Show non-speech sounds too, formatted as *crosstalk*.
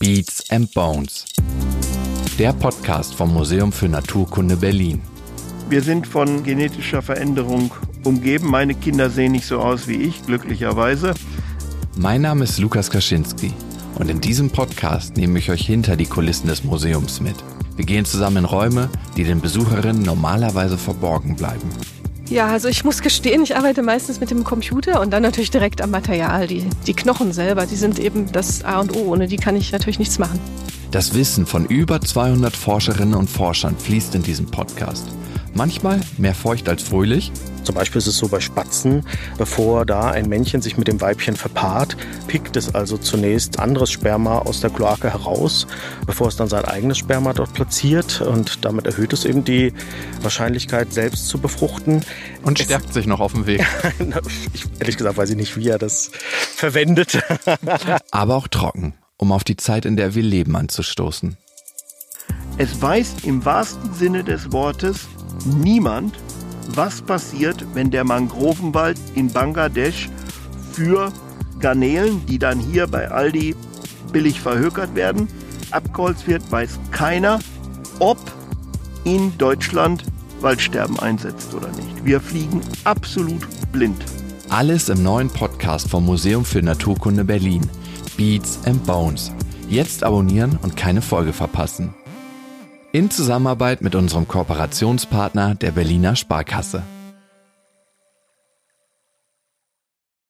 Beats and Bones. Der Podcast vom Museum für Naturkunde Berlin. Wir sind von genetischer Veränderung umgeben. Meine Kinder sehen nicht so aus wie ich, glücklicherweise. Mein Name ist Lukas Kaczynski und in diesem Podcast nehme ich euch hinter die Kulissen des Museums mit. Wir gehen zusammen in Räume, die den Besucherinnen normalerweise verborgen bleiben. Ja, also ich muss gestehen, ich arbeite meistens mit dem Computer und dann natürlich direkt am Material. Die, die Knochen selber, die sind eben das A und O. Ohne die kann ich natürlich nichts machen. Das Wissen von über 200 Forscherinnen und Forschern fließt in diesem Podcast. Manchmal mehr feucht als fröhlich, zum Beispiel ist es so bei Spatzen, bevor da ein Männchen sich mit dem Weibchen verpaart, pickt es also zunächst anderes Sperma aus der Kloake heraus, bevor es dann sein eigenes Sperma dort platziert und damit erhöht es eben die Wahrscheinlichkeit, selbst zu befruchten. Und stärkt es, sich noch auf dem Weg. *laughs* ich, ehrlich gesagt weiß ich nicht, wie er das verwendet. *laughs* Aber auch trocken, um auf die Zeit, in der wir leben, anzustoßen. Es weiß im wahrsten Sinne des Wortes niemand, was passiert, wenn der Mangrovenwald in Bangladesch für Garnelen, die dann hier bei Aldi billig verhökert werden, abgeholzt wird, weiß keiner, ob in Deutschland Waldsterben einsetzt oder nicht. Wir fliegen absolut blind. Alles im neuen Podcast vom Museum für Naturkunde Berlin. Beats and Bones. Jetzt abonnieren und keine Folge verpassen in Zusammenarbeit mit unserem Kooperationspartner der Berliner Sparkasse.